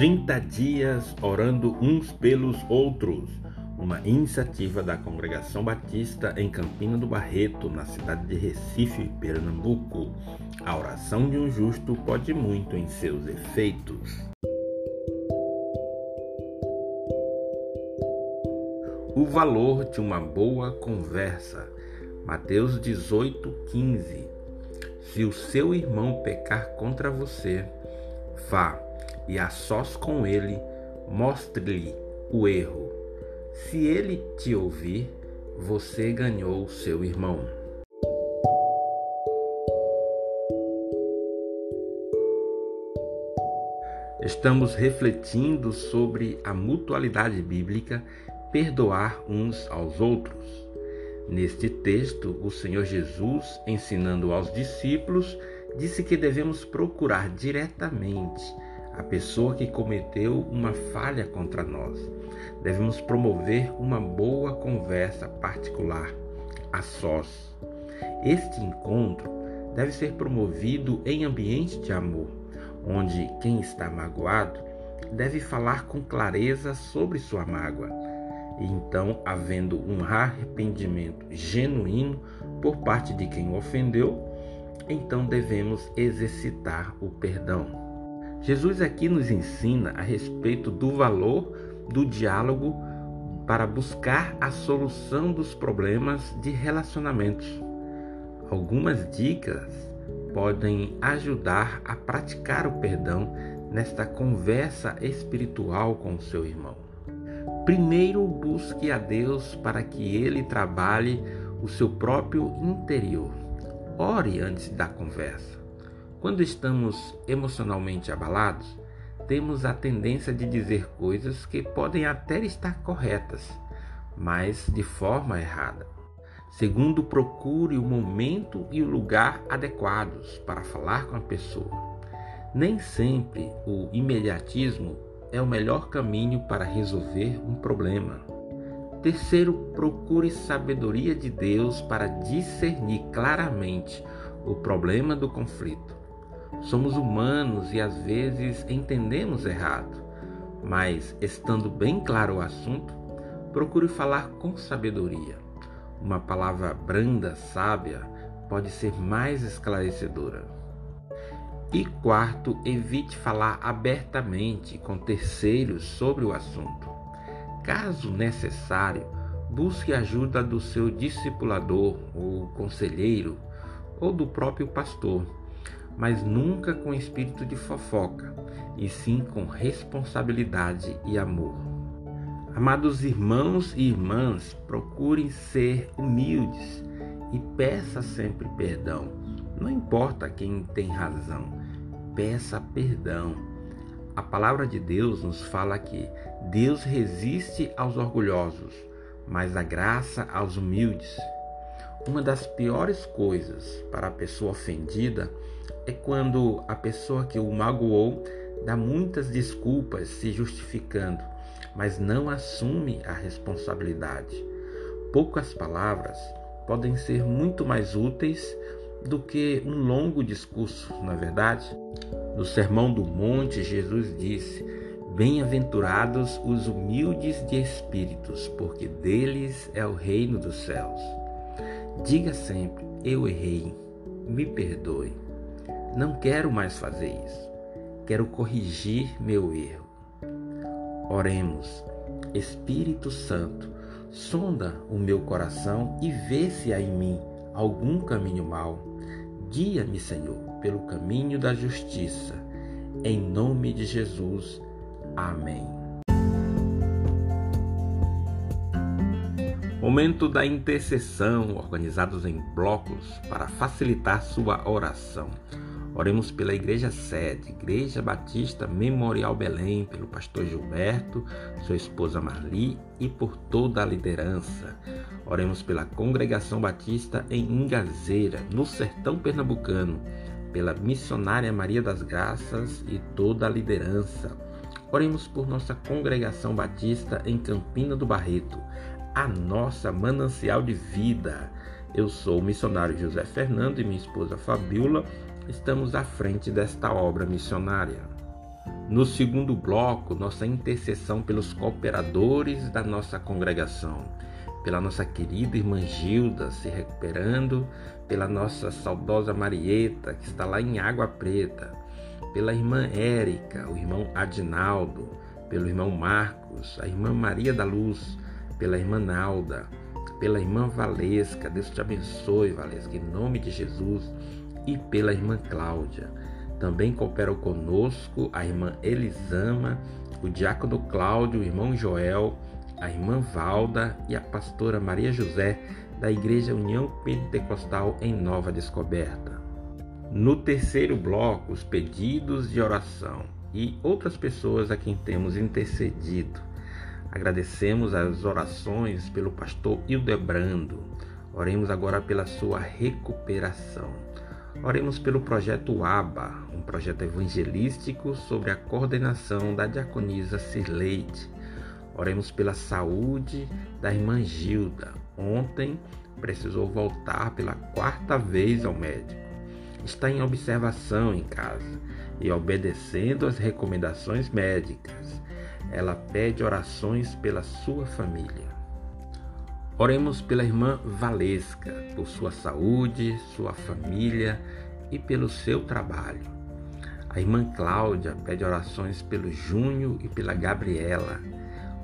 30 dias orando uns pelos outros. Uma iniciativa da Congregação Batista em Campina do Barreto, na cidade de Recife, Pernambuco. A oração de um justo pode muito em seus efeitos. O valor de uma boa conversa. Mateus 18, 15. Se o seu irmão pecar contra você, vá e a sós com ele, mostre-lhe o erro. Se ele te ouvir, você ganhou seu irmão. Estamos refletindo sobre a mutualidade bíblica, perdoar uns aos outros. Neste texto, o Senhor Jesus, ensinando aos discípulos, disse que devemos procurar diretamente a pessoa que cometeu uma falha contra nós. Devemos promover uma boa conversa particular, a sós. Este encontro deve ser promovido em ambiente de amor, onde quem está magoado deve falar com clareza sobre sua mágoa. E então, havendo um arrependimento genuíno por parte de quem o ofendeu, então devemos exercitar o perdão. Jesus aqui nos ensina a respeito do valor do diálogo para buscar a solução dos problemas de relacionamentos. Algumas dicas podem ajudar a praticar o perdão nesta conversa espiritual com o seu irmão. Primeiro, busque a Deus para que ele trabalhe o seu próprio interior. Ore antes da conversa. Quando estamos emocionalmente abalados, temos a tendência de dizer coisas que podem até estar corretas, mas de forma errada. Segundo, procure o momento e o lugar adequados para falar com a pessoa. Nem sempre o imediatismo é o melhor caminho para resolver um problema. Terceiro, procure sabedoria de Deus para discernir claramente o problema do conflito. Somos humanos e às vezes entendemos errado, mas estando bem claro o assunto, procure falar com sabedoria. Uma palavra branda, sábia, pode ser mais esclarecedora. E quarto, evite falar abertamente com terceiros sobre o assunto. Caso necessário, busque ajuda do seu discipulador ou conselheiro ou do próprio pastor mas nunca com espírito de fofoca, e sim com responsabilidade e amor. Amados irmãos e irmãs, procurem ser humildes e peça sempre perdão. Não importa quem tem razão, peça perdão. A palavra de Deus nos fala que Deus resiste aos orgulhosos, mas a graça aos humildes. Uma das piores coisas para a pessoa ofendida é quando a pessoa que o magoou dá muitas desculpas se justificando, mas não assume a responsabilidade. Poucas palavras podem ser muito mais úteis do que um longo discurso, não é verdade? No Sermão do Monte, Jesus disse: Bem-aventurados os humildes de espíritos, porque deles é o reino dos céus. Diga sempre: Eu errei, me perdoe. Não quero mais fazer isso. Quero corrigir meu erro. Oremos. Espírito Santo, sonda o meu coração e vê se há em mim algum caminho mau. Guia-me, Senhor, pelo caminho da justiça. Em nome de Jesus. Amém. Momento da intercessão, organizados em blocos para facilitar sua oração. Oremos pela Igreja Sede, Igreja Batista Memorial Belém, pelo pastor Gilberto, sua esposa Marli e por toda a liderança. Oremos pela Congregação Batista em Ingazeira, no sertão pernambucano, pela missionária Maria das Graças e toda a liderança. Oremos por nossa Congregação Batista em Campina do Barreto, a nossa manancial de vida. Eu sou o missionário José Fernando e minha esposa Fabiola estamos à frente desta obra missionária. No segundo bloco, nossa intercessão pelos cooperadores da nossa congregação, pela nossa querida irmã Gilda se recuperando, pela nossa saudosa Marieta, que está lá em Água Preta, pela irmã Érica, o irmão Adinaldo, pelo irmão Marcos, a irmã Maria da Luz, pela irmã Nalda, pela irmã Valesca, Deus te abençoe, Valesca, em nome de Jesus, e pela irmã Cláudia. Também cooperam conosco a irmã Elisama, o diácono Cláudio, o irmão Joel, a irmã Valda e a pastora Maria José, da Igreja União Pentecostal em Nova Descoberta. No terceiro bloco, os pedidos de oração e outras pessoas a quem temos intercedido. Agradecemos as orações pelo pastor Hildebrando. Oremos agora pela sua recuperação. Oremos pelo projeto ABA, um projeto evangelístico sobre a coordenação da diaconisa Cirleide. Oremos pela saúde da irmã Gilda. Ontem precisou voltar pela quarta vez ao médico. Está em observação em casa e obedecendo às recomendações médicas ela pede orações pela sua família. Oremos pela irmã Valesca, por sua saúde, sua família e pelo seu trabalho. A irmã Cláudia pede orações pelo Júnior e pela Gabriela.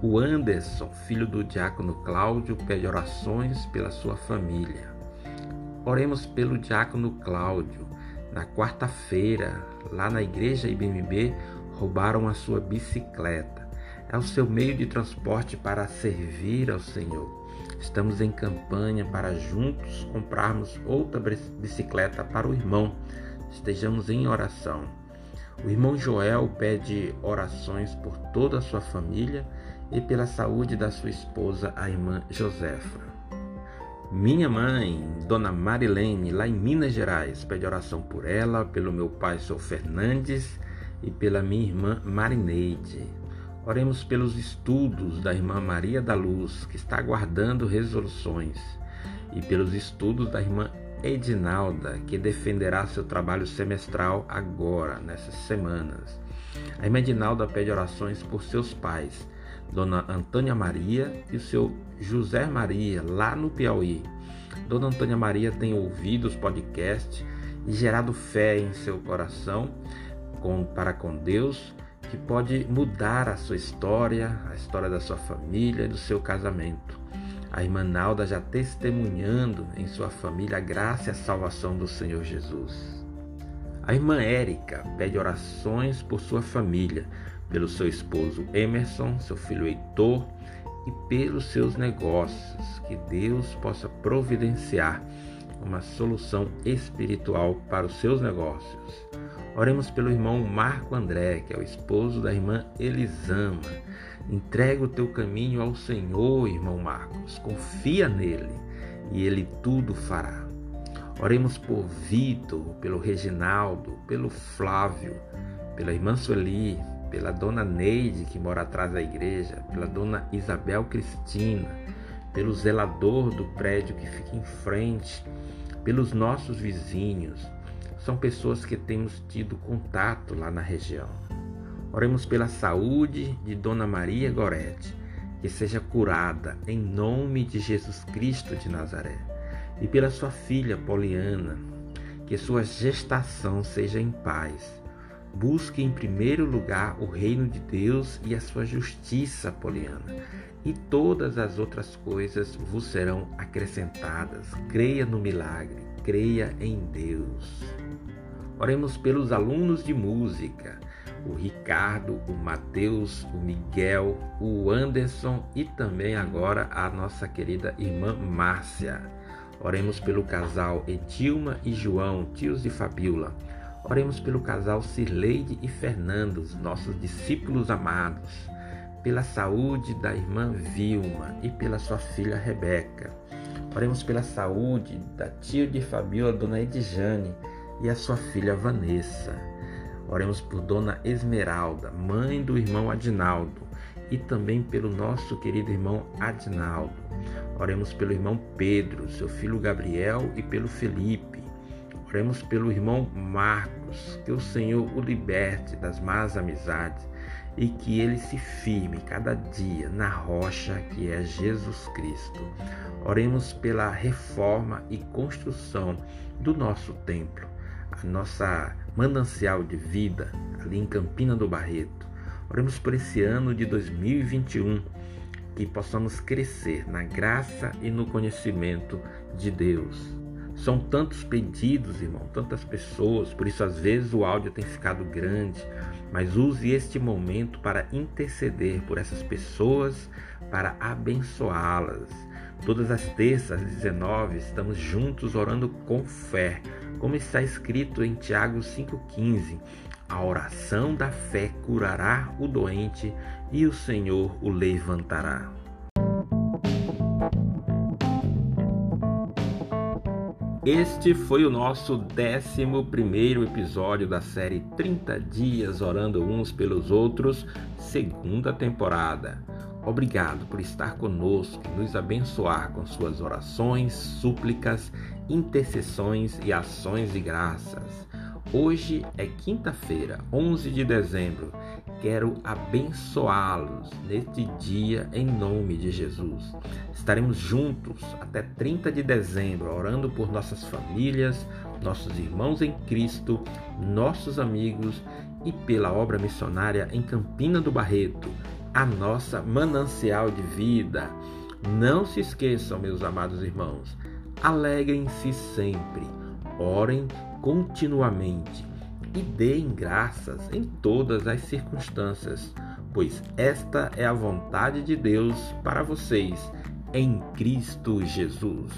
O Anderson, filho do diácono Cláudio, pede orações pela sua família. Oremos pelo diácono Cláudio. Na quarta-feira, lá na igreja IBMB, roubaram a sua bicicleta é o seu meio de transporte para servir ao Senhor. Estamos em campanha para juntos comprarmos outra bicicleta para o irmão. Estejamos em oração. O irmão Joel pede orações por toda a sua família e pela saúde da sua esposa, a irmã Josefa. Minha mãe, Dona Marilene, lá em Minas Gerais, pede oração por ela, pelo meu pai, Sou Fernandes, e pela minha irmã Marineide. Oremos pelos estudos da irmã Maria da Luz, que está aguardando resoluções, e pelos estudos da irmã Edinalda, que defenderá seu trabalho semestral agora, nessas semanas. A irmã Edinalda pede orações por seus pais, Dona Antônia Maria e o seu José Maria, lá no Piauí. Dona Antônia Maria tem ouvido os podcasts e gerado fé em seu coração com, para com Deus que pode mudar a sua história, a história da sua família e do seu casamento. A irmã Nalda já testemunhando em sua família a graça e a salvação do Senhor Jesus. A irmã Érica pede orações por sua família, pelo seu esposo Emerson, seu filho Heitor e pelos seus negócios, que Deus possa providenciar uma solução espiritual para os seus negócios. Oremos pelo irmão Marco André, que é o esposo da irmã Elisama. Entrega o teu caminho ao Senhor, irmão Marcos. Confia nele e ele tudo fará. Oremos por Vitor, pelo Reginaldo, pelo Flávio, pela irmã Sueli, pela dona Neide, que mora atrás da igreja, pela dona Isabel Cristina, pelo zelador do prédio que fica em frente, pelos nossos vizinhos são pessoas que temos tido contato lá na região. Oremos pela saúde de Dona Maria Gorete, que seja curada em nome de Jesus Cristo de Nazaré, e pela sua filha Poliana, que sua gestação seja em paz. Busque em primeiro lugar o reino de Deus e a sua justiça, Poliana, e todas as outras coisas vos serão acrescentadas. Creia no milagre, creia em Deus. Oremos pelos alunos de música, o Ricardo, o Mateus, o Miguel, o Anderson e também agora a nossa querida irmã Márcia. Oremos pelo casal Edilma e João, tios de Fabiola. Oremos pelo casal Cirleide e Fernando, nossos discípulos amados. Pela saúde da irmã Vilma e pela sua filha Rebeca. Oremos pela saúde da tia de Fabiola, dona Edjane e a sua filha Vanessa. Oremos por Dona Esmeralda, mãe do irmão Adinaldo, e também pelo nosso querido irmão Adinaldo. Oremos pelo irmão Pedro, seu filho Gabriel e pelo Felipe. Oremos pelo irmão Marcos, que o Senhor o liberte das más amizades e que ele se firme cada dia na rocha que é Jesus Cristo. Oremos pela reforma e construção do nosso templo, a nossa manancial de vida ali em Campina do Barreto. Oremos por esse ano de 2021 que possamos crescer na graça e no conhecimento de Deus. São tantos pedidos, irmão, tantas pessoas, por isso às vezes o áudio tem ficado grande, mas use este momento para interceder por essas pessoas, para abençoá-las. Todas as terças às 19 estamos juntos orando com fé, como está escrito em Tiago 5,15. A oração da fé curará o doente e o Senhor o levantará. Este foi o nosso 11 episódio da série 30 Dias Orando Uns pelos Outros, segunda temporada. Obrigado por estar conosco e nos abençoar com suas orações, súplicas, intercessões e ações de graças. Hoje é quinta-feira, 11 de dezembro. Quero abençoá-los neste dia em nome de Jesus. Estaremos juntos até 30 de dezembro, orando por nossas famílias, nossos irmãos em Cristo, nossos amigos e pela obra missionária em Campina do Barreto, a nossa manancial de vida. Não se esqueçam, meus amados irmãos, alegrem-se sempre, orem continuamente e deem graças em todas as circunstâncias, pois esta é a vontade de Deus para vocês em Cristo Jesus.